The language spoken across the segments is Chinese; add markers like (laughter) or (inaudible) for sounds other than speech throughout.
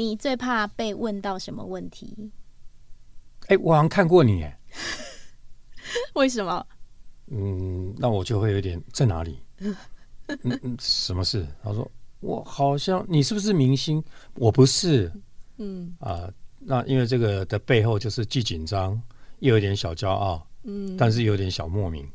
你最怕被问到什么问题？哎，我好像看过你，哎，(laughs) 为什么？嗯，那我就会有点在哪里？(laughs) 嗯嗯，什么事？他说我好像你是不是明星？我不是。嗯啊、呃，那因为这个的背后就是既紧张又有点小骄傲，嗯，但是有点小莫名。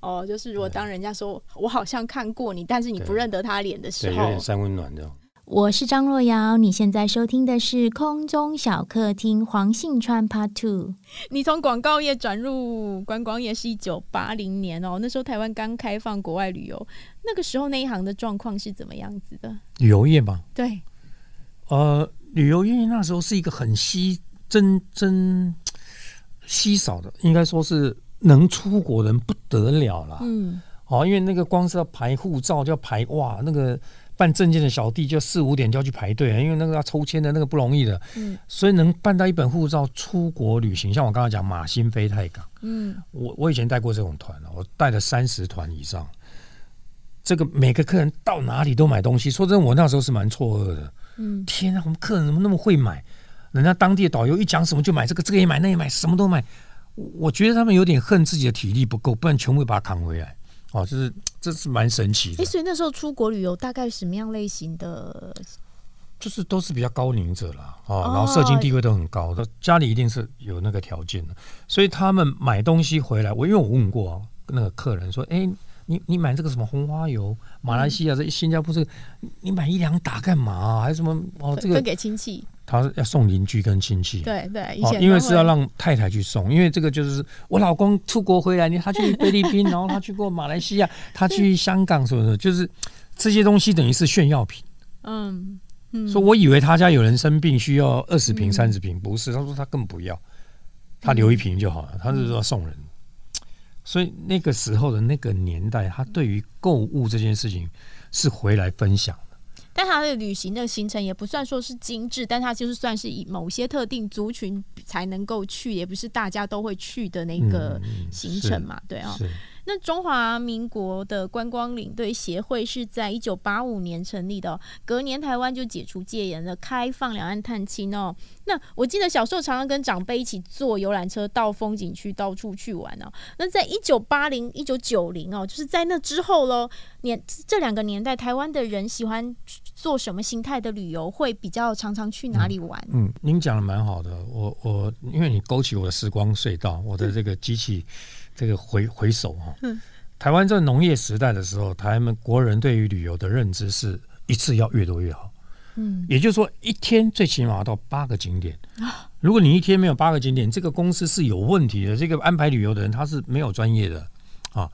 哦，就是如果当人家说我好像看过你，但是你不认得他脸的时候，对，有点三温暖这样。我是张若瑶，你现在收听的是空中小客厅黄信川 Part Two。你从广告业转入观光业是一九八零年哦，那时候台湾刚开放国外旅游，那个时候那一行的状况是怎么样子的？旅游业吗？对，呃，旅游业那时候是一个很稀真真稀少的，应该说是能出国人不得了了。嗯，哦，因为那个光是要排护照就要排哇那个。办证件的小弟就四五点就要去排队，因为那个要抽签的那个不容易的，嗯，所以能办到一本护照出国旅行，像我刚刚讲马新飞泰港，嗯，我我以前带过这种团，我带了三十团以上，这个每个客人到哪里都买东西，说真的，我那时候是蛮错愕的，嗯，天啊，我们客人怎么那么会买？人家当地的导游一讲什么就买这个，这个也买，那也买，什么都买，我觉得他们有点恨自己的体力不够，不然全部把它扛回来。哦，就是这是蛮神奇的。哎，所以那时候出国旅游大概什么样类型的？就是都是比较高龄者啦，哦，然后社经地位都很高的，家里一定是有那个条件的，所以他们买东西回来，我因为我问过那个客人说，哎，你你买这个什么红花油，马来西亚这新加坡这个，你买一两打干嘛？还是什么？哦，这个分给亲戚。他是要送邻居跟亲戚，对对，哦，因为是要让太太去送，因为这个就是我老公出国回来，你他去菲律宾，(laughs) 然后他去过马来西亚，他去香港，什么什么？就是这些东西等于是炫耀品。嗯嗯，说我以为他家有人生病需要二十瓶三十瓶，不是，他说他更不要，他留一瓶就好了，他是说送人。所以那个时候的那个年代，他对于购物这件事情是回来分享。但它的旅行的行程也不算说是精致，但它就是算是以某些特定族群才能够去，也不是大家都会去的那个行程嘛，对啊。那中华民国的观光领队协会是在一九八五年成立的，隔年台湾就解除戒严了，开放两岸探亲哦。那我记得小时候常常跟长辈一起坐游览车到风景区到处去玩哦。那在一九八零、一九九零哦，就是在那之后喽，年这两个年代，台湾的人喜欢做什么形态的旅游？会比较常常去哪里玩？嗯，嗯，您讲的蛮好的，我我因为你勾起我的时光隧道，我的这个机器。这个回回首哈，台湾在农业时代的时候，台湾国人对于旅游的认知是一次要越多越好。嗯，也就是说，一天最起码要到八个景点。如果你一天没有八个景点，这个公司是有问题的。这个安排旅游的人他是没有专业的啊。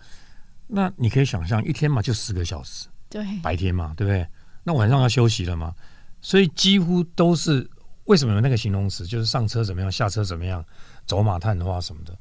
那你可以想象，一天嘛就十个小时，对，白天嘛，对不对？那晚上要休息了嘛，所以几乎都是为什么有那个形容词，就是上车怎么样，下车怎么样，走马探花什么的。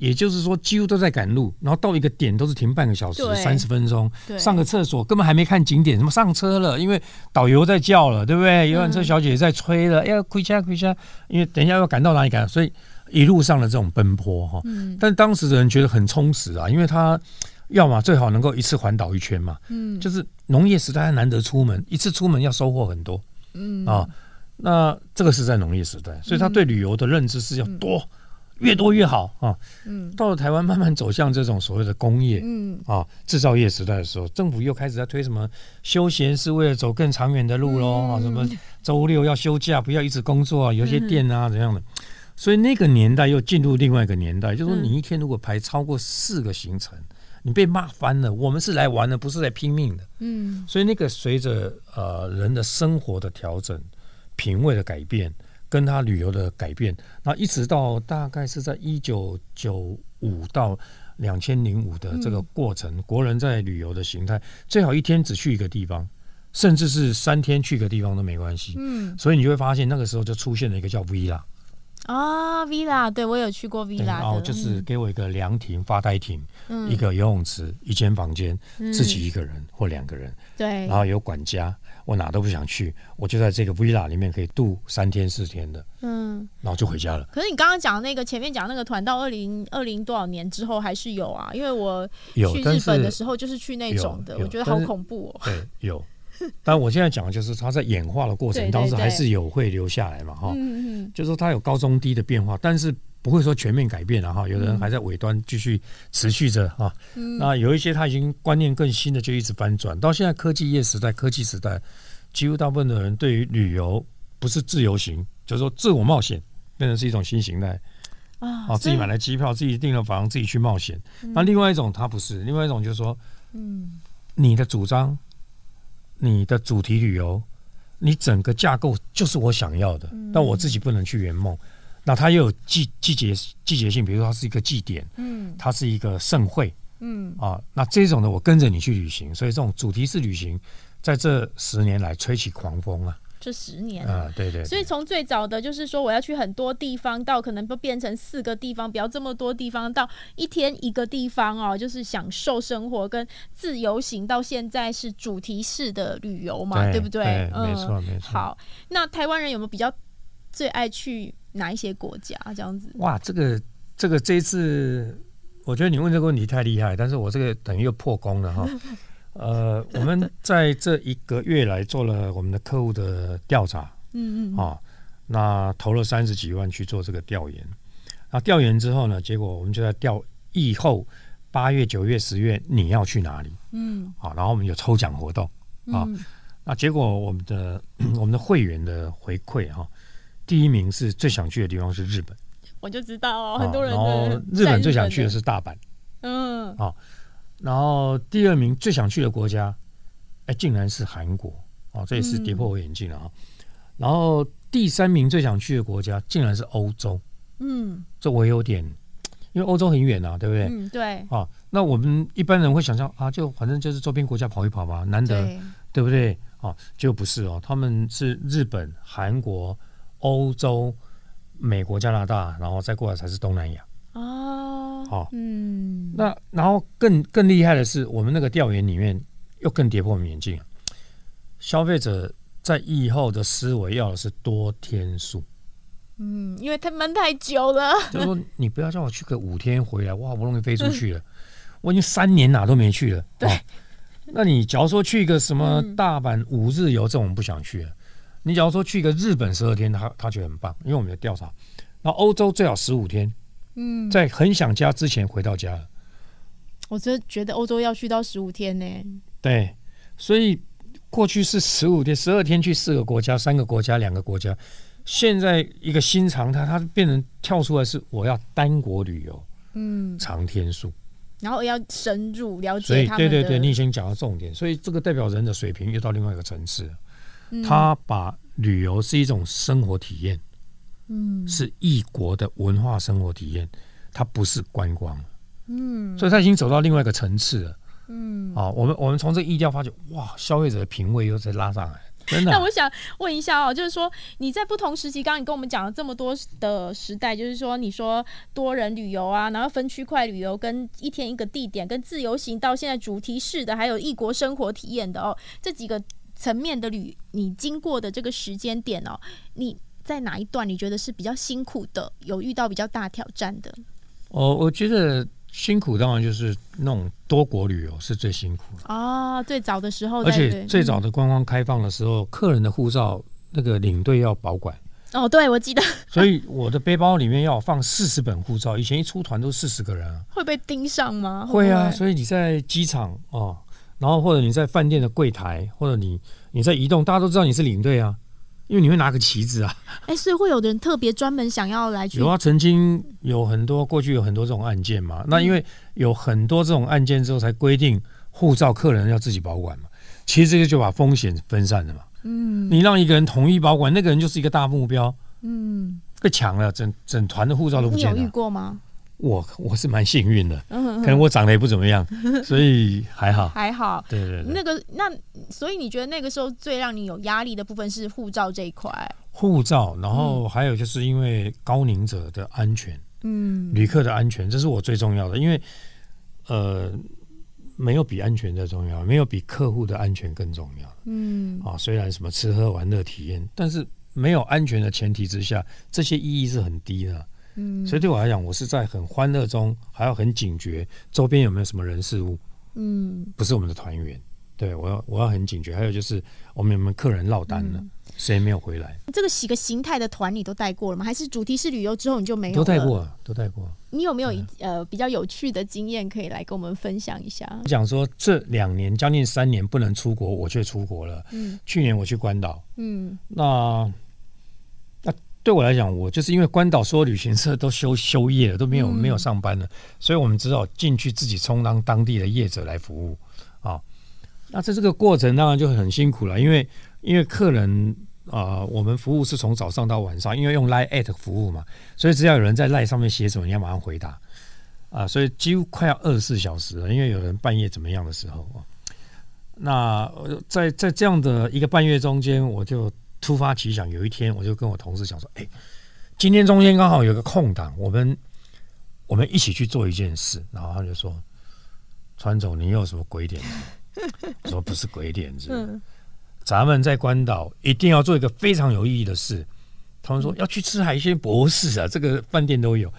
也就是说，几乎都在赶路，然后到一个点都是停半个小时、三十分钟，上个厕所根本还没看景点，什么上车了，因为导游在叫了，对不对？游览车小姐也在催了，要回家回家，因为等一下要赶到哪里赶，所以一路上的这种奔波哈。但当时的人觉得很充实啊，因为他要么最好能够一次环岛一圈嘛，嗯，就是农业时代还难得出门，一次出门要收获很多，嗯。啊，那这个是在农业时代，所以他对旅游的认知是要多。越多越好啊！嗯，到了台湾慢慢走向这种所谓的工业，嗯啊制造业时代的时候，政府又开始在推什么休闲是为了走更长远的路喽啊！什么周六要休假，不要一直工作啊！有些店啊怎样的，所以那个年代又进入另外一个年代，就是说你一天如果排超过四个行程，你被骂翻了。我们是来玩的，不是来拼命的。嗯，所以那个随着呃人的生活的调整、品味的改变。跟他旅游的改变，那一直到大概是在一九九五到两千零五的这个过程，嗯、国人在旅游的形态最好一天只去一个地方，甚至是三天去一个地方都没关系。嗯，所以你就会发现那个时候就出现了一个叫 Villa。啊，Villa，对，我有去过 Villa，然后就是给我一个凉亭、发呆亭，嗯、一个游泳池，一间房间，嗯、自己一个人或两个人，对，然后有管家，我哪都不想去，我就在这个 Villa 里面可以度三天四天的，嗯，然后就回家了。可是你刚刚讲那个前面讲那个团到二零二零多少年之后还是有啊，因为我去日本的时候就是去那种的，我觉得好恐怖哦。对，有。(laughs) 但我现在讲的就是它在演化的过程当中还是有会留下来嘛，哈，就是说它有高中低的变化，但是不会说全面改变了哈。有的人还在尾端继续持续着哈，那有一些他已经观念更新的就一直翻转。到现在科技业时代、科技时代，几乎大部分的人对于旅游不是自由行，就是说自我冒险，变成是一种新形态啊，自己买了机票，自己订了房，自己去冒险。那另外一种他不是，另外一种就是说，嗯，你的主张。你的主题旅游，你整个架构就是我想要的，嗯、但我自己不能去圆梦。那它又有季季节季节性，比如说它是一个祭典，嗯，它是一个盛会，嗯啊，那这种的我跟着你去旅行，所以这种主题式旅行在这十年来吹起狂风啊。这十年啊，对对，所以从最早的就是说我要去很多地方，到可能都变成四个地方，不要这么多地方，到一天一个地方哦，就是享受生活跟自由行，到现在是主题式的旅游嘛，对，对不对？对嗯，没错没错。好，那台湾人有没有比较最爱去哪一些国家？这样子？哇，这个这个这一次，我觉得你问这个问题太厉害，但是我这个等于又破功了哈。(laughs) 呃，我们在这一个月来做了我们的客户的调查，嗯嗯，啊，那投了三十几万去做这个调研，那调研之后呢，结果我们就在调疫后八月、九月、十月你要去哪里？嗯，啊，然后我们有抽奖活动啊，那结果我们的 (clears throat) 我们的会员的回馈哈，第一名是最想去的地方是日本，我就知道哦，很多人，然后日本最想去的是大阪，嗯，啊。然后第二名最想去的国家，哎，竟然是韩国哦，这也是跌破我眼镜了啊。嗯、然后第三名最想去的国家，竟然是欧洲。嗯，这我有点，因为欧洲很远啊，对不对？嗯，对。啊，那我们一般人会想象啊，就反正就是周边国家跑一跑嘛，难得，对，对不对？啊，就不是哦，他们是日本、韩国、欧洲、美国、加拿大，然后再过来才是东南亚。哦，好，嗯，那然后更更厉害的是，我们那个调研里面又更跌破我们眼镜，消费者在疫后的思维要的是多天数，嗯，因为他闷太久了，就是说你不要叫我去个五天回来，(laughs) 我好不容易飞出去了，嗯、我已经三年哪都没去了，对，那你假如说去一个什么大阪五日游，这种我们不想去了，你假如说去一个日本十二天，他他觉得很棒，因为我们有调查，那欧洲最好十五天。嗯，在很想家之前回到家了。我真觉得欧洲要去到十五天呢。对，所以过去是十五天、十二天去四个国家、三个国家、两个国家。现在一个新常态，它变成跳出来是我要单国旅游，嗯，长天数，然后要深入了解。所以，对对对，你已经讲到重点。所以这个代表人的水平又到另外一个层次了。他把旅游是一种生活体验。嗯，是异国的文化生活体验，它不是观光，嗯，所以它已经走到另外一个层次了，嗯，啊，我们我们从这个意调发觉，哇，消费者的品味又在拉上来，真的。(laughs) 那我想问一下哦，就是说你在不同时期，刚刚你跟我们讲了这么多的时代，就是说你说多人旅游啊，然后分区块旅游，跟一天一个地点，跟自由行，到现在主题式的，还有异国生活体验的哦，这几个层面的旅，你经过的这个时间点哦，你。在哪一段你觉得是比较辛苦的？有遇到比较大挑战的？哦，我觉得辛苦当然就是那种多国旅游是最辛苦的哦，最早的时候，而且最早的观光开放的时候，嗯、客人的护照那个领队要保管。哦，对，我记得。所以我的背包里面要放四十本护照，以前一出团都四十个人啊。会被盯上吗？会啊，所以你在机场哦，然后或者你在饭店的柜台，或者你你在移动，大家都知道你是领队啊。因为你会拿个旗子啊，哎、欸，所以会有的人特别专门想要来去。有啊，曾经有很多过去有很多这种案件嘛。嗯、那因为有很多这种案件之后，才规定护照客人要自己保管嘛。其实这个就把风险分散了嘛。嗯，你让一个人统一保管，那个人就是一个大目标。嗯，被抢了，整整团的护照都不见了。你有遇过吗？我我是蛮幸运的，可能我长得也不怎么样，(laughs) 所以还好，还好。对对对，那个那所以你觉得那个时候最让你有压力的部分是护照这一块？护照，然后还有就是因为高龄者的安全，嗯，旅客的安全，这是我最重要的，因为呃，没有比安全再重要，没有比客户的安全更重要。嗯，啊，虽然什么吃喝玩乐体验，但是没有安全的前提之下，这些意义是很低的。嗯，所以对我来讲，我是在很欢乐中，还要很警觉周边有没有什么人事物。嗯，不是我们的团员，对我要我要很警觉。还有就是我们有没有客人落单了？嗯谁没有回来？这个几个形态的团你都带过了吗？还是主题式旅游之后你就没有？都带过，都带过。你有没有一呃比较有趣的经验可以来跟我们分享一下？讲说这两年将近三年不能出国，我却出国了。嗯，去年我去关岛。嗯，那那对我来讲，我就是因为关岛所有旅行社都休休业了，都没有、嗯、没有上班了，所以我们只好进去自己充当当地的业者来服务啊。那在这个过程当然就很辛苦了，因为因为客人。啊、呃，我们服务是从早上到晚上，因为用 Line at 服务嘛，所以只要有人在 Line 上面写什么，你要马上回答啊、呃，所以几乎快要二十四小时了。因为有人半夜怎么样的时候啊，那在在这样的一个半月中间，我就突发奇想，有一天我就跟我同事讲说：“哎，今天中间刚好有个空档，我们我们一起去做一件事。”然后他就说：“川总，你有什么鬼点子？”我说：“不是鬼点子。”嗯咱们在关岛一定要做一个非常有意义的事。他们说要去吃海鲜，博士啊，这个饭店都有。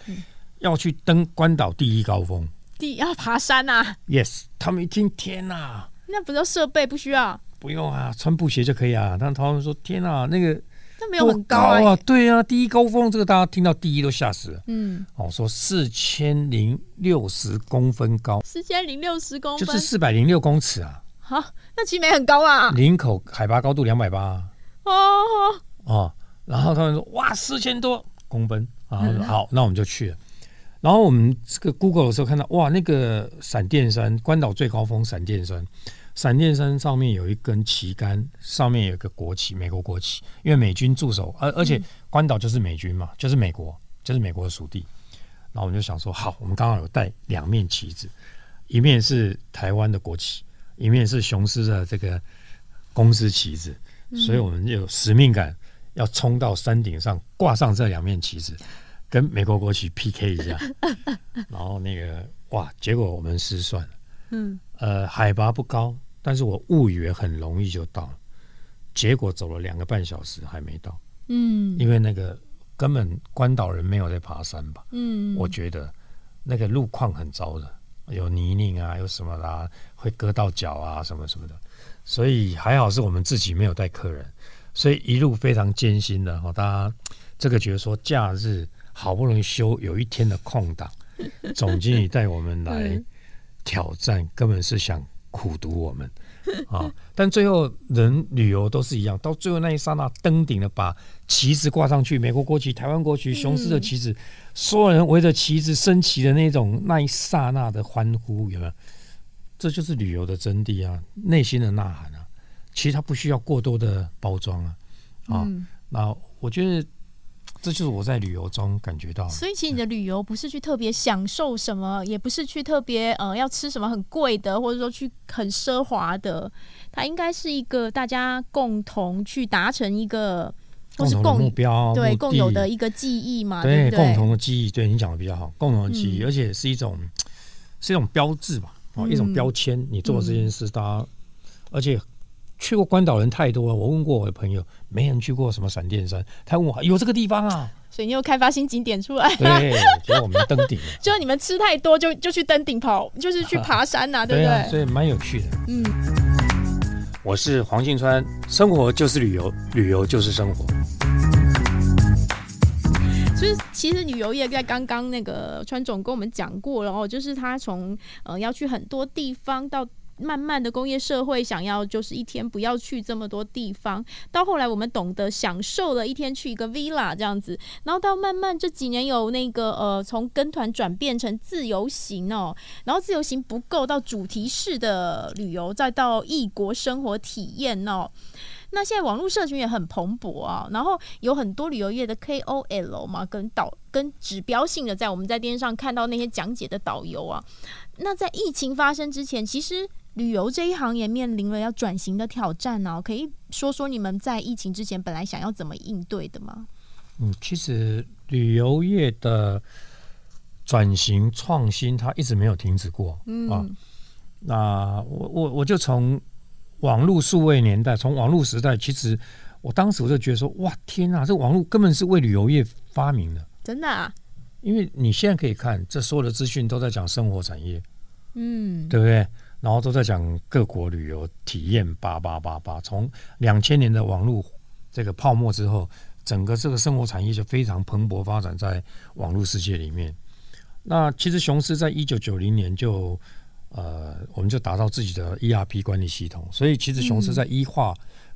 要去登关岛第一高峰，第要爬山啊？Yes，他们一听天哪、啊，那不是设备不需要？不用啊，穿布鞋就可以啊。但他们说天哪、啊，那个那没有很高啊？对啊，第一高峰这个大家听到第一都吓死了。嗯，哦，说四千零六十公分高，四千零六十公分就是四百零六公尺啊。好，那其实没很高啊。林口海拔高度两百八。哦哦，然后他们说哇，四千多公分啊，好，那我们就去了。然后我们这个 Google 的时候看到哇，那个闪电山，关岛最高峰闪电山，闪电山上面有一根旗杆，上面有一个国旗，美国国旗，因为美军驻守，而而且关岛就是美军嘛，就是美国，就是美国的属地。然后我们就想说，好，我们刚好有带两面旗子，一面是台湾的国旗。一面是雄狮的这个公司旗子，所以我们有使命感，要冲到山顶上挂上这两面旗子，跟美国国旗 PK 一下。然后那个哇，结果我们失算了。嗯，呃，海拔不高，但是我误以为很容易就到了，结果走了两个半小时还没到。嗯，因为那个根本关岛人没有在爬山吧？嗯，我觉得那个路况很糟的。有泥泞啊，有什么啦，会割到脚啊，什么什么的，所以还好是我们自己没有带客人，所以一路非常艰辛的哈。大家这个觉得说假日好不容易休有一天的空档，总经理带我们来 (laughs) 挑战，根本是想苦读我们。(laughs) 啊！但最后人旅游都是一样，到最后那一刹那登顶了，把旗子挂上去，美国国旗、台湾国旗、雄狮的旗子，所有人围着旗子升旗的那种那一刹那的欢呼，有没有？这就是旅游的真谛啊，内心的呐喊啊！其实它不需要过多的包装啊！啊，那我觉得。这就是我在旅游中感觉到，所以其实你的旅游不是去特别享受什么，也不是去特别呃要吃什么很贵的，或者说去很奢华的，它应该是一个大家共同去达成一个共同目标，对共有的一个记忆嘛，对，共同的记忆，对你讲的比较好，共同的记忆，嗯、而且是一种是一种标志吧，哦，一种标签，你做这件事，大家、嗯、而且。去过关岛人太多了，我问过我的朋友，没人去过什么闪电山。他问我有这个地方啊，所以你又开发新景点出来。对，结果我们登顶了。(laughs) 就你们吃太多，就就去登顶跑，就是去爬山呐、啊，对不对？对啊、所以蛮有趣的。嗯，我是黄信川，生活就是旅游，旅游就是生活。所以其实旅游业在刚刚那个川总跟我们讲过了哦，就是他从呃要去很多地方到。慢慢的工业社会想要就是一天不要去这么多地方，到后来我们懂得享受了一天去一个 villa 这样子，然后到慢慢这几年有那个呃从跟团转变成自由行哦，然后自由行不够到主题式的旅游，再到异国生活体验哦。那现在网络社群也很蓬勃啊，然后有很多旅游业的 KOL 嘛，跟导跟指标性的在我们在电视上看到那些讲解的导游啊，那在疫情发生之前，其实。旅游这一行也面临了要转型的挑战呢、哦，可以说说你们在疫情之前本来想要怎么应对的吗？嗯，其实旅游业的转型创新，它一直没有停止过。嗯啊，那我我我就从网络数位年代，从网络时代，其实我当时我就觉得说，哇，天啊，这网络根本是为旅游业发明的，真的啊！因为你现在可以看，这所有的资讯都在讲生活产业，嗯，对不对？然后都在讲各国旅游体验八八八八。从两千年的网络这个泡沫之后，整个这个生活产业就非常蓬勃发展在网络世界里面。那其实雄狮在一九九零年就呃，我们就打造自己的 ERP 管理系统，所以其实雄狮在一化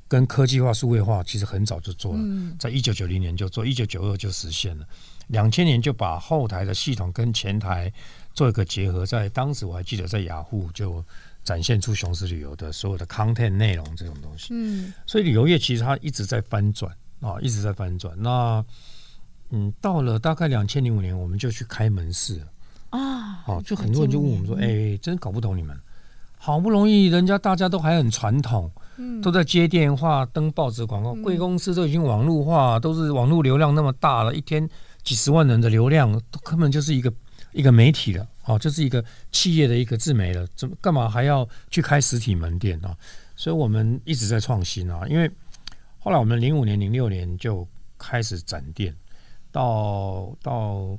跟科技化、数位化其实很早就做了，在一九九零年就做，一九九二就实现了，两千年就把后台的系统跟前台做一个结合，在当时我还记得在雅虎就展现出雄狮旅游的所有的 content 内容这种东西，嗯，所以旅游业其实它一直在翻转啊，一直在翻转。那嗯，到了大概两千零五年，我们就去开门市啊，哦，就很多人就问我们说，哎、欸，真搞不懂你们，好不容易人家大家都还很传统，嗯，都在接电话、登报纸广告，贵公司都已经网络化，都是网络流量那么大了，一天几十万人的流量，都根本就是一个一个媒体了，哦，这是一个企业的一个自媒了，怎么干嘛还要去开实体门店啊？所以我们一直在创新啊，因为后来我们零五年、零六年就开始展店。到到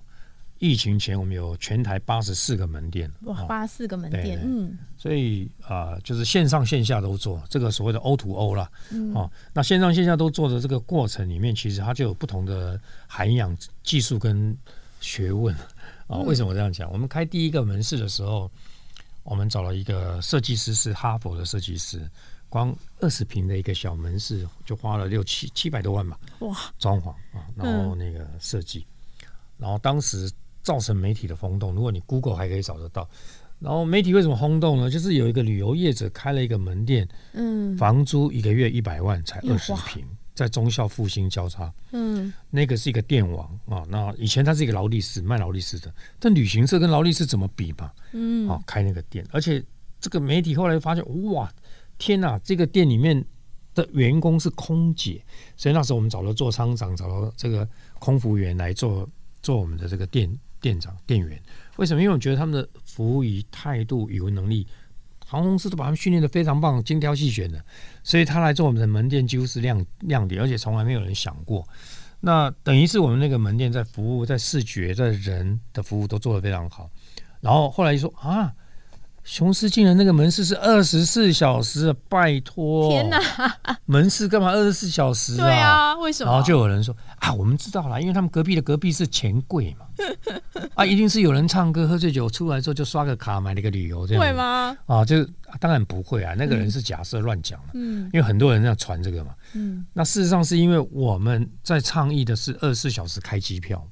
疫情前，我们有全台八十四个门店，哇，八十四个门店，嗯，所以啊、呃，就是线上线下都做这个所谓的 O to O 啦，嗯，哦，那线上线下都做的这个过程里面，其实它就有不同的涵养、技术跟学问啊。为什么这样讲？我们开第一个门市的时候，我们找了一个设计师，是哈佛的设计师。光二十平的一个小门市就花了六七七百多万吧，哇！装潢啊，然后那个设计，然后当时造成媒体的轰动。如果你 Google 还可以找得到。然后媒体为什么轰动呢？就是有一个旅游业者开了一个门店，嗯，房租一个月一百万，才二十坪，在中校复兴交叉，嗯，那个是一个电网啊。那以前他是一个劳力士卖劳力士的，但旅行社跟劳力士怎么比嘛？嗯，啊，开那个店，而且这个媒体后来发现，哇！天呐，这个店里面的员工是空姐，所以那时候我们找了座舱长，找了这个空服员来做做我们的这个店店长店员。为什么？因为我觉得他们的服务与态度、语文能力，航空公司都把他们训练的非常棒，精挑细选的。所以他来做我们的门店几乎是亮亮点，而且从来没有人想过。那等于是我们那个门店在服务、在视觉、在人的服务都做得非常好。然后后来就说啊。雄狮竟然那个门市是二十四小时，拜托！天哪，门市干嘛二十四小时啊？对啊，为什么？然后就有人说啊，我们知道了，因为他们隔壁的隔壁是钱柜嘛，(laughs) 啊，一定是有人唱歌喝醉酒出来之后就刷个卡买了个旅游，这样会吗？啊，就当然不会啊，那个人是假设乱讲了，嗯，因为很多人在传这个嘛，嗯，那事实上是因为我们在倡议的是二十四小时开机票。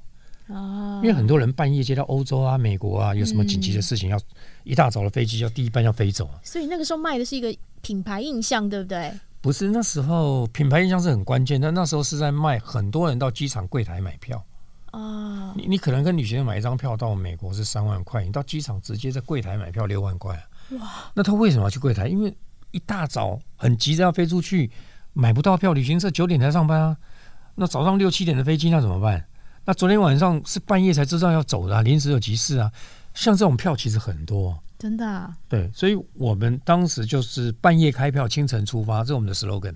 哦，因为很多人半夜接到欧洲啊、美国啊，有什么紧急的事情，要一大早的飞机要第一班要飞走，所以那个时候卖的是一个品牌印象，对不对？不是，那时候品牌印象是很关键，但那时候是在卖很多人到机场柜台买票。哦，你你可能跟旅行社买一张票到美国是三万块，你到机场直接在柜台买票六万块啊。哇，那他为什么要去柜台？因为一大早很急着要飞出去，买不到票，旅行社九点才上班啊。那早上六七点的飞机，那怎么办？那昨天晚上是半夜才知道要走的，啊，临时有急事啊。像这种票其实很多，真的，啊。对，所以我们当时就是半夜开票，清晨出发，这是我们的 slogan。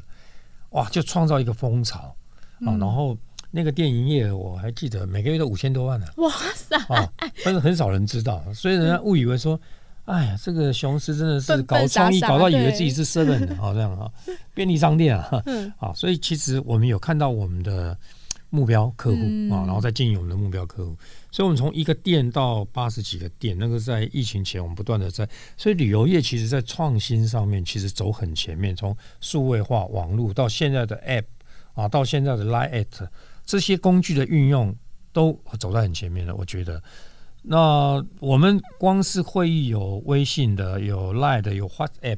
哇，就创造一个风潮，嗯，啊。然后那个电影业我还记得每个月都五千多万呢，啊。哇塞！啊，但是很少人知道，所以人家误以为说，哎呀，这个雄狮真的是搞创意，搞到以为自己是 (laughs) seven 的，好这样啊，便利商店啊。嗯。啊，所以其实我们有看到我们的。目标客户啊，然后再经营我们的目标客户，所以，我们从一个店到八十几个店，那个在疫情前，我们不断的在，所以旅游业其实在创新上面其实走很前面，从数位化、网络到现在的 App 啊，到现在的 Line@ 这些工具的运用都走在很前面了。我觉得，那我们光是会议有微信的，有 Line 的，有 WhatsApp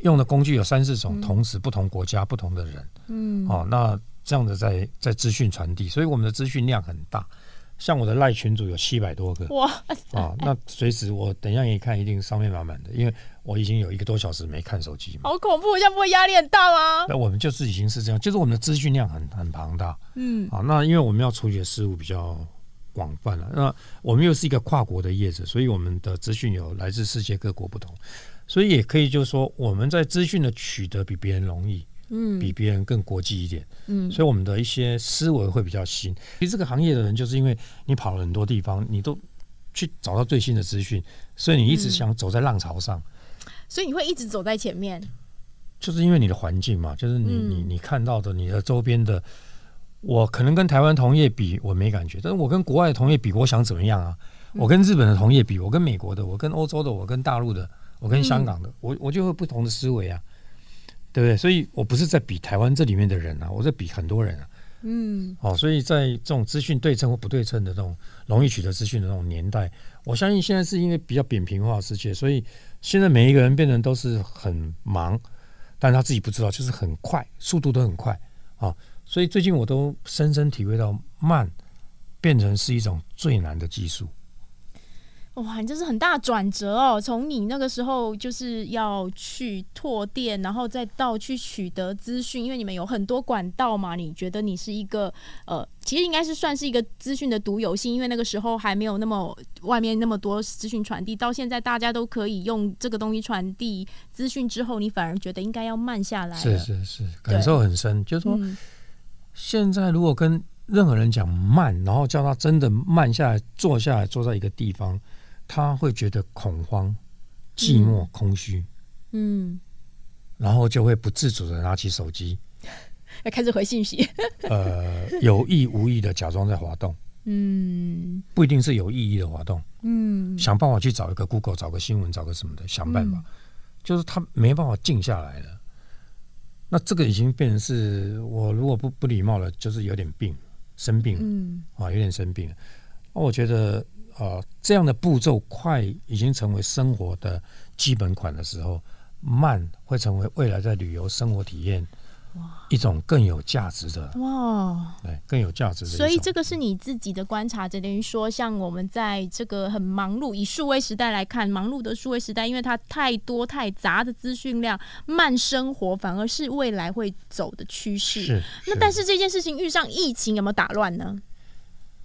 用的工具有三四种，同时不同国家不同的人，嗯，哦，那。这样的在在资讯传递，所以我们的资讯量很大。像我的赖群组有七百多个哇啊，那随时我等一下一看，一定上面满满的，因为我已经有一个多小时没看手机嘛。好恐怖，这样不会压力很大吗？那我们就是已经是这样，就是我们的资讯量很很庞大。嗯，啊，那因为我们要处理的事物比较广泛了，那我们又是一个跨国的业者，所以我们的资讯有来自世界各国不同，所以也可以就是说我们在资讯的取得比别人容易。嗯，比别人更国际一点，嗯，所以我们的一些思维会比较新。其实这个行业的人，就是因为你跑了很多地方，你都去找到最新的资讯，所以你一直想走在浪潮上。所以你会一直走在前面，就是因为你的环境嘛，就是你、嗯、你你看到的，你的周边的，我可能跟台湾同业比，我没感觉，但是我跟国外的同业比，我想怎么样啊？我跟日本的同业比，我跟美国的，我跟欧洲的，我跟大陆的，我跟香港的，嗯、我我就会不同的思维啊，对不对？所以我不是在比台湾这里面的人啊，我在比很多人啊。嗯，好，所以在这种资讯对称或不对称的这种容易取得资讯的这种年代，我相信现在是因为比较扁平化的世界，所以现在每一个人变成都是很忙，但他自己不知道，就是很快，速度都很快啊。所以最近我都深深体会到，慢变成是一种最难的技术。哇，你这是很大转折哦！从你那个时候就是要去拓店，然后再到去取得资讯，因为你们有很多管道嘛。你觉得你是一个呃，其实应该是算是一个资讯的独有性，因为那个时候还没有那么外面那么多资讯传递。到现在大家都可以用这个东西传递资讯之后，你反而觉得应该要慢下来。是是是，感受很深。就是说，嗯、现在如果跟任何人讲慢，然后叫他真的慢下来，坐下来，坐在一个地方。他会觉得恐慌、寂寞、嗯、空虚，嗯，然后就会不自主的拿起手机，要开始回信息，呃，有意无意的假装在滑动，嗯，不一定是有意义的滑动，嗯，想办法去找一个 Google，找个新闻，找个什么的，想办法，嗯、就是他没办法静下来了。那这个已经变成是我如果不不礼貌了，就是有点病，生病，嗯，啊，有点生病了。那我觉得。啊，这样的步骤快已经成为生活的基本款的时候，慢会成为未来在旅游生活体验一种更有价值的哇，对，更有价值的。所以这个是你自己的观察，就等于说，像我们在这个很忙碌以数位时代来看，忙碌的数位时代，因为它太多太杂的资讯量，慢生活反而是未来会走的趋势。是。那但是这件事情遇上疫情有没有打乱呢？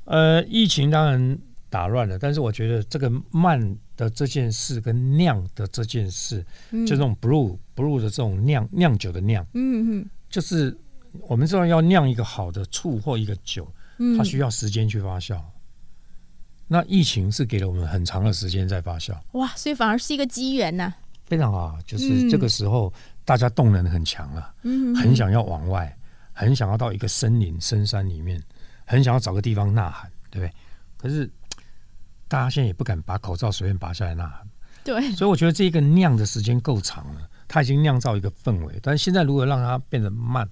呃，疫情当然。打乱了，但是我觉得这个慢的这件事跟酿的这件事，嗯、就这种 brew brew 的这种酿酿酒的酿，嗯嗯，就是我们知道要酿一个好的醋或一个酒，嗯、它需要时间去发酵。那疫情是给了我们很长的时间在发酵，哇，所以反而是一个机缘呐，非常好。就是这个时候大家动能很强了，嗯，很想要往外，很想要到一个森林深山里面，很想要找个地方呐喊，对不对？可是。大家现在也不敢把口罩随便拔下来呐喊，对，所以我觉得这个酿的时间够长了，它已经酿造一个氛围。但是现在如果让它变得慢，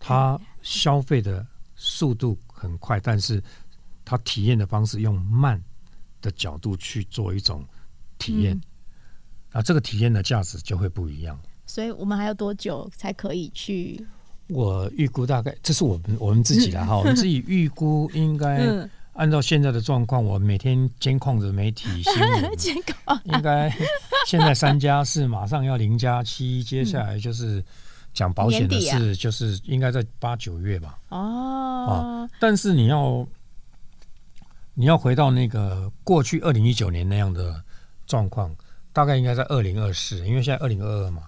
它消费的速度很快，但是它体验的方式用慢的角度去做一种体验，啊，这个体验的价值就会不一样。所以我们还要多久才可以去？我预估大概，这是我们我们自己的哈，我们自己预估应该。(laughs) 按照现在的状况，我每天监控着媒体 (laughs) 新闻，监控。应该现在三加四马上要零加七，接下来就是讲保险的事，就是应该在八九月吧。哦，但是你要你要回到那个过去二零一九年那样的状况，大概应该在二零二四，因为现在二零二二嘛，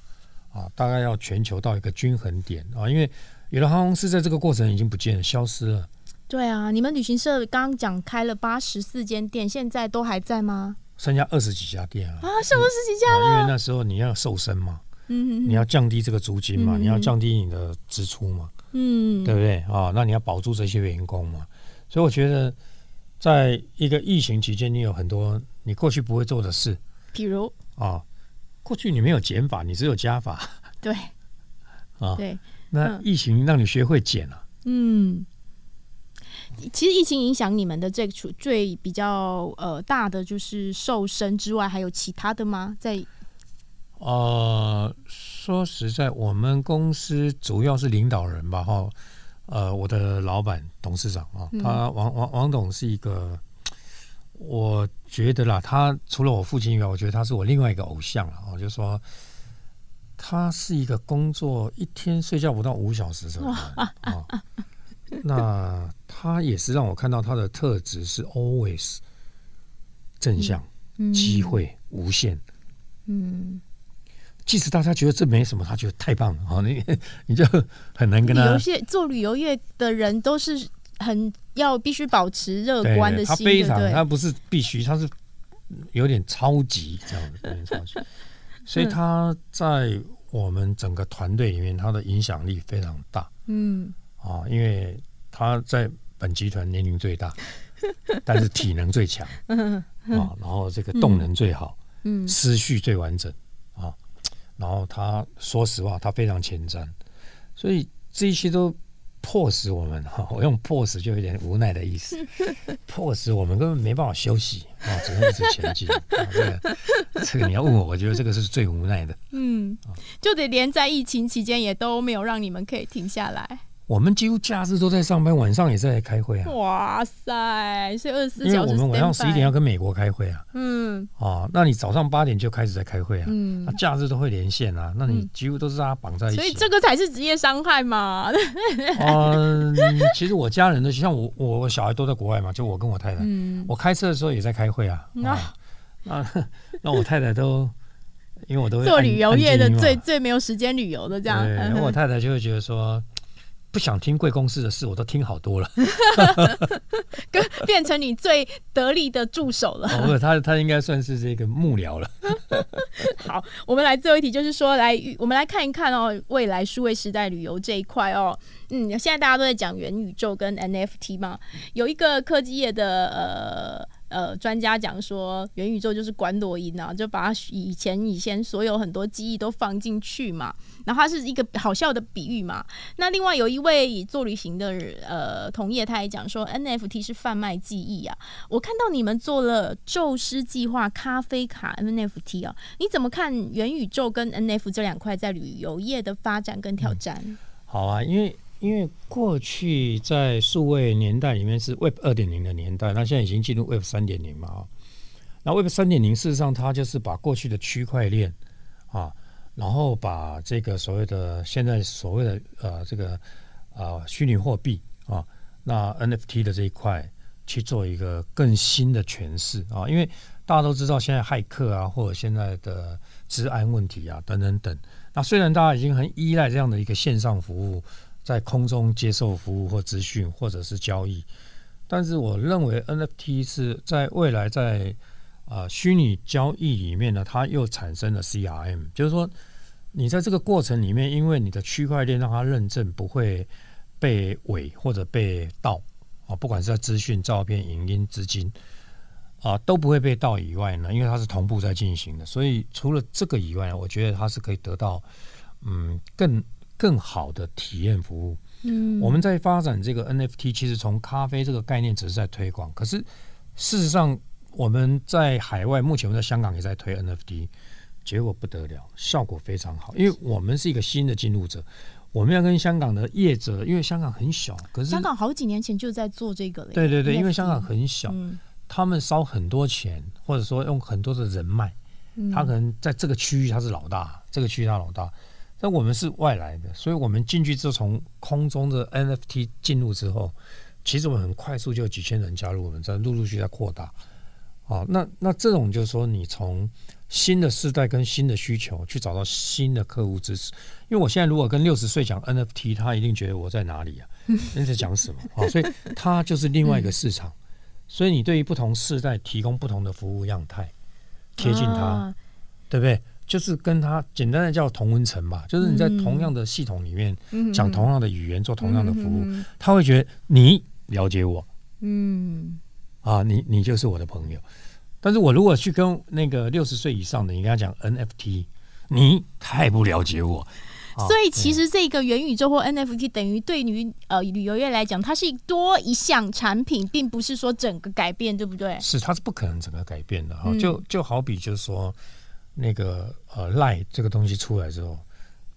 啊，大概要全球到一个均衡点啊，因为有的航空公司在这个过程已经不见了，消失了。对啊，你们旅行社刚刚讲开了八十四间店，现在都还在吗？剩下二十几家店啊！啊，剩二十几家了。因为那时候你要瘦身嘛，嗯哼哼，你要降低这个租金嘛，你要降低你的支出嘛，嗯，对不对啊？那你要保住这些员工嘛。所以我觉得，在一个疫情期间，你有很多你过去不会做的事，比如啊，过去你没有减法，你只有加法，对，啊，对，那疫情让你学会减了，啊，嗯。其实疫情影响你们的这个最比较呃大的就是瘦身之外，还有其他的吗？在呃，说实在，我们公司主要是领导人吧，哈，呃，我的老板董事长啊，他王王王董是一个，我觉得啦，他除了我父亲以外，我觉得他是我另外一个偶像了啊，就是说他是一个工作一天睡觉不到五小时的人啊。(laughs) (laughs) 那他也是让我看到他的特质是 always 正向，机会无限。嗯，即使大家觉得这没什么，他觉得太棒了啊！(laughs) 你你就很难跟他。有些做旅游业的人都是很要必须保持乐观的心，他非常，他不是必须，他是有点超级这样的，有点超级。(laughs) 所以他在我们整个团队里面，他的影响力非常大。嗯，啊，因为他在本集团年龄最大，但是体能最强，(laughs) 啊，然后这个动能最好，嗯，思绪最完整，啊，然后他说实话，他非常前瞻，所以这一些都。迫使我们哈，我用迫使就有点无奈的意思，(laughs) 迫使我们根本没办法休息啊，只能一直前进。这个这个你要问我，我觉得这个是最无奈的。嗯，就得连在疫情期间也都没有让你们可以停下来。我们几乎假日都在上班，晚上也在开会啊！哇塞，所以二十四小时。因为我们晚上十一点要跟美国开会啊。嗯。哦，那你早上八点就开始在开会啊？嗯。那假日都会连线啊，那你几乎都是大家绑在一起。所以这个才是职业伤害嘛。(laughs) 嗯，其实我家人都像我，我小孩都在国外嘛，就我跟我太太。嗯。我开车的时候也在开会啊。啊。那 (laughs) 那我太太都，因为我都会做旅游业的，最最没有时间旅游的这样。对。然 (laughs) 后我太太就会觉得说。不想听贵公司的事，我都听好多了，(laughs) 跟变成你最得力的助手了。哦，他他应该算是这个幕僚了。(laughs) 好，我们来最后一题，就是说，来我们来看一看哦，未来数位时代旅游这一块哦，嗯，现在大家都在讲元宇宙跟 NFT 嘛，有一个科技业的呃。呃，专家讲说，元宇宙就是观落阴啊，就把以前以前所有很多记忆都放进去嘛。然后它是一个好笑的比喻嘛。那另外有一位做旅行的呃同业，他也讲说，NFT 是贩卖记忆啊。我看到你们做了宙斯计划咖啡卡 NFT 啊，你怎么看元宇宙跟 NFT 这两块在旅游业的发展跟挑战？嗯，好啊，因为。因为过去在数位年代里面是 Web 二点零的年代，那现在已经进入 Web 三点零嘛。那 Web 三点零事实上它就是把过去的区块链啊，然后把这个所谓的现在所谓的呃这个呃虚拟货币啊，那 NFT 的这一块去做一个更新的诠释啊。因为大家都知道现在骇客啊，或者现在的治安问题啊等等等。那虽然大家已经很依赖这样的一个线上服务。在空中接受服务或资讯，或者是交易，但是我认为 NFT 是在未来在啊虚拟交易里面呢，它又产生了 CRM，就是说你在这个过程里面，因为你的区块链让它认证不会被伪或者被盗啊，不管是在资讯、照片、影音、资金啊都不会被盗以外呢，因为它是同步在进行的，所以除了这个以外，我觉得它是可以得到嗯更。更好的体验服务。嗯，我们在发展这个 NFT，其实从咖啡这个概念只是在推广。可是事实上，我们在海外，目前我们在香港也在推 NFT，结果不得了，效果非常好。因为我们是一个新的进入者，我们要跟香港的业者，因为香港很小，可是香港好几年前就在做这个了。对对对因为香港很小，嗯，他们烧很多钱，或者说用很多的人脉，他可能在这个区域他是老大，这个区域他老大。但我们是外来的，所以我们进去之后，从空中的 NFT 进入之后，其实我们很快速就有几千人加入，我们在陆陆续续在扩大。啊，那那这种就是说，你从新的世代跟新的需求去找到新的客户支持。因为我现在如果跟六十岁讲 NFT，他一定觉得我在哪里啊？(laughs) 你在讲什么啊？所以它就是另外一个市场。所以你对于不同世代提供不同的服务样态，贴近它，对不对？就是跟他简单的叫同温层吧，就是你在同样的系统里面讲同样的语言，做同样的服务，他会觉得你了解我，嗯，啊，你你就是我的朋友。但是我如果去跟那个六十岁以上的，你跟他讲 NFT，你太不了解我。所以其实这个元宇宙或 NFT 等于对于呃旅游业来讲，它是多一项产品，并不是说整个改变，对不对？是，它是不可能整个改变的哈。就就好比就是说。那个呃赖这个东西出来之后，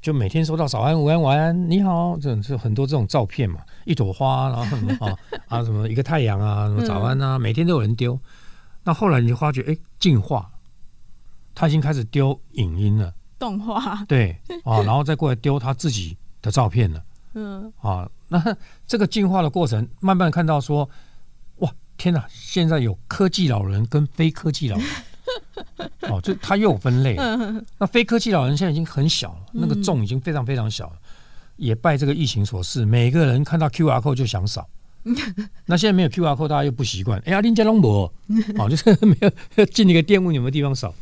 就每天收到早安、午安、晚安、你好，这种是很多这种照片嘛，一朵花，然后什么啊啊什么一个太阳啊，什么早安啊，每天都有人丢。那后来你就发觉，哎，进化，他已经开始丢影音了，动画，对啊，然后再过来丢他自己的照片了，(laughs) 嗯啊，那这个进化的过程，慢慢看到说，哇，天哪，现在有科技老人跟非科技老人。(laughs) 哦，就它又有分类。那非科技老人现在已经很小了，那个重已经非常非常小了。也拜这个疫情所赐，每个人看到 QR code 就想扫。(laughs) 那现在没有 QR code，大家又不习惯。哎呀，林家龙博，(laughs) 哦，就是没有进那个店问有没有地方扫。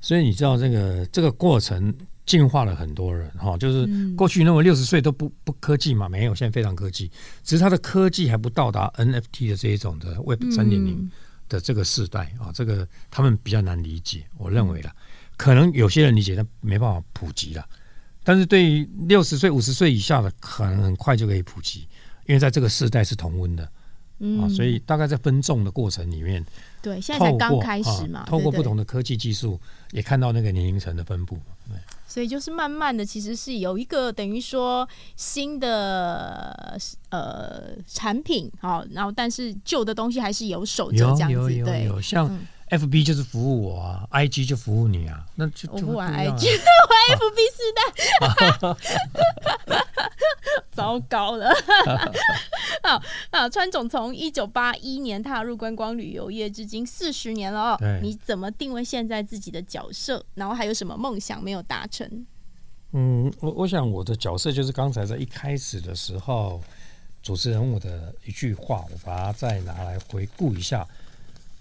所以你知道这个这个过程进化了很多人哈，就是过去认为六十岁都不不科技嘛，没有，现在非常科技，只是它的科技还不到达 NFT 的这一种的 Web 三点零的这个世代啊，这个他们比较难理解，我认为啦，可能有些人理解，但没办法普及了。但是对于六十岁、五十岁以下的，可能很快就可以普及，因为在这个世代是同温的。嗯、啊，所以大概在分众的过程里面，对，现在才刚开始嘛，透过不同的科技技术，也看到那个年龄层的分布。对，所以就是慢慢的，其实是有一个等于说新的呃产品，好，然后但是旧的东西还是有守着这样子，有有像。嗯 F B 就是服务我啊，I G 就服务你啊，那就我不玩 I G，(laughs) 玩 F B 时代，(laughs) (laughs) 糟糕了。(laughs) 好，啊，川总从一九八一年踏入观光旅游业，至今四十年了哦。你怎么定位现在自己的角色？然后还有什么梦想没有达成？嗯，我我想我的角色就是刚才在一开始的时候，主持人问我的一句话，我把它再拿来回顾一下。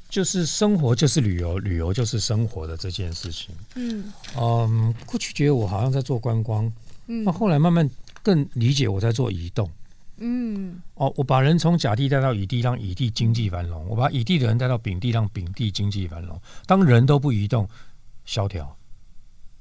就是生活就是旅游，旅游就是生活的这件事情。嗯嗯，过去觉得我好像在做观光，嗯，那后来慢慢更理解我在做移动。嗯，哦，我把人从甲地带到乙地，让乙地经济繁荣；我把乙地的人带到丙地，让丙地经济繁荣。当人都不移动，萧条，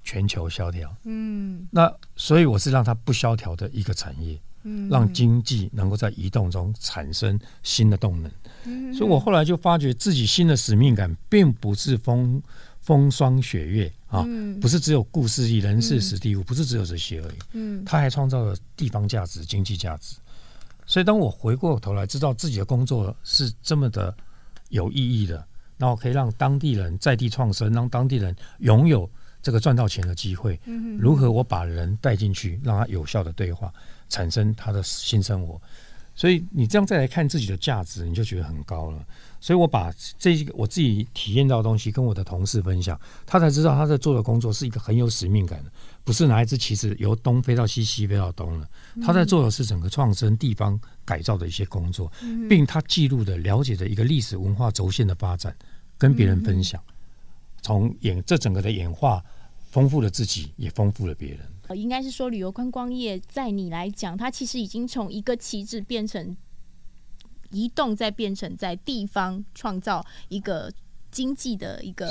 全球萧条。嗯，那所以我是让它不萧条的一个产业。让经济能够在移动中产生新的动能，所以我后来就发觉自己新的使命感，并不是风风霜雪月啊，不是只有故事里人事史地物，不是只有这些而已。嗯，他还创造了地方价值、经济价值。所以当我回过头来，知道自己的工作是这么的有意义的，然后可以让当地人在地创生，让当地人拥有这个赚到钱的机会。如何我把人带进去，让他有效的对话。产生他的新生活，所以你这样再来看自己的价值，你就觉得很高了。所以我把这一个我自己体验到的东西跟我的同事分享，他才知道他在做的工作是一个很有使命感的，不是拿一只旗子由东飞到西，西飞到东了。他在做的是整个创生地方改造的一些工作，并他记录的了解的一个历史文化轴线的发展，跟别人分享，从演这整个的演化，丰富了自己，也丰富了别人。呃，应该是说旅游观光业，在你来讲，它其实已经从一个旗帜变成移动，再变成在地方创造一个经济的一个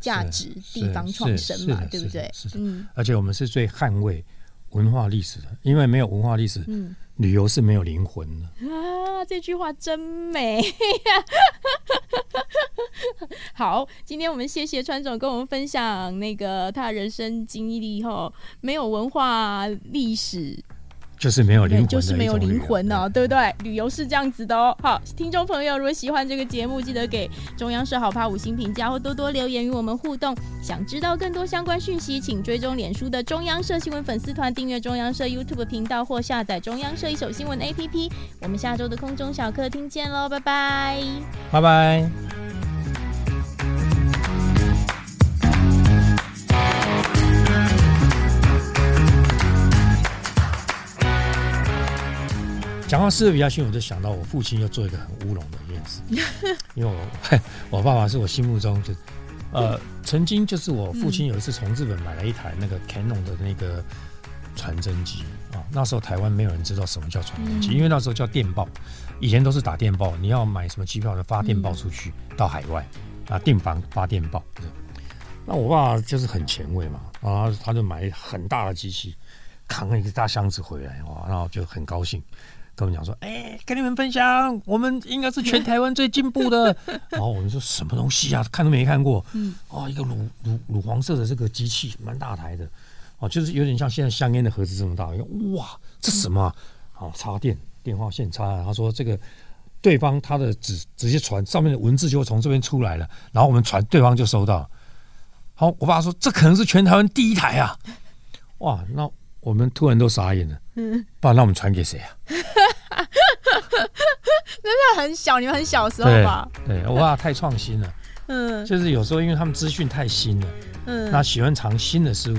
价值，地方创生嘛，对不对？是的，嗯。而且我们是最捍卫文化历史的，因为没有文化历史，嗯。旅游是没有灵魂的啊！这句话真美。(laughs) 好，今天我们谢谢川总跟我们分享那个他人生经历后，没有文化历史。就是没有灵魂，就是没有灵魂哦，对不对？旅游是这样子的哦。好，听众朋友，如果喜欢这个节目，记得给中央社好 POD 五星评价或多多留言与我们互动。想知道更多相关讯息，请追踪脸书的中央社新闻粉丝团，订阅中央社 YouTube 频道或下载中央社一手新闻 APP。我们下周的空中小客厅见喽，拜拜，拜拜。讲到斯德比亚逊，我就想到我父亲要做一个很乌龙的一件事，(laughs) 因为我 (laughs) 我爸爸是我心目中就呃曾经就是我父亲有一次从日本买了一台那个 Canon 的那个传真机啊，那时候台湾没有人知道什么叫传真机，因为那时候叫电报，以前都是打电报，你要买什么机票的发电报出去到海外啊，订房发电报。那我爸就是很前卫嘛，然后他就买很大的机器，扛了一个大箱子回来哇，然后就很高兴。跟我们讲说，哎、欸，跟你们分享，我们应该是全台湾最进步的。(laughs) 然后我们说什么东西啊？看都没看过。嗯，哦，一个乳乳乳黄色的这个机器，蛮大台的。哦，就是有点像现在香烟的盒子这么大。哇，这什么、哦，插电，电话线插。他说这个对方他的直直接传，上面的文字就会从这边出来了。然后我们传，对方就收到。好，我爸说这可能是全台湾第一台啊！哇，那。我们突然都傻眼了，嗯，不然那我们传给谁啊？(laughs) 真的很小，你们很小时候吧？对，对，哇，太创新了，(laughs) 嗯，就是有时候因为他们资讯太新了，嗯，那喜欢尝新的事物。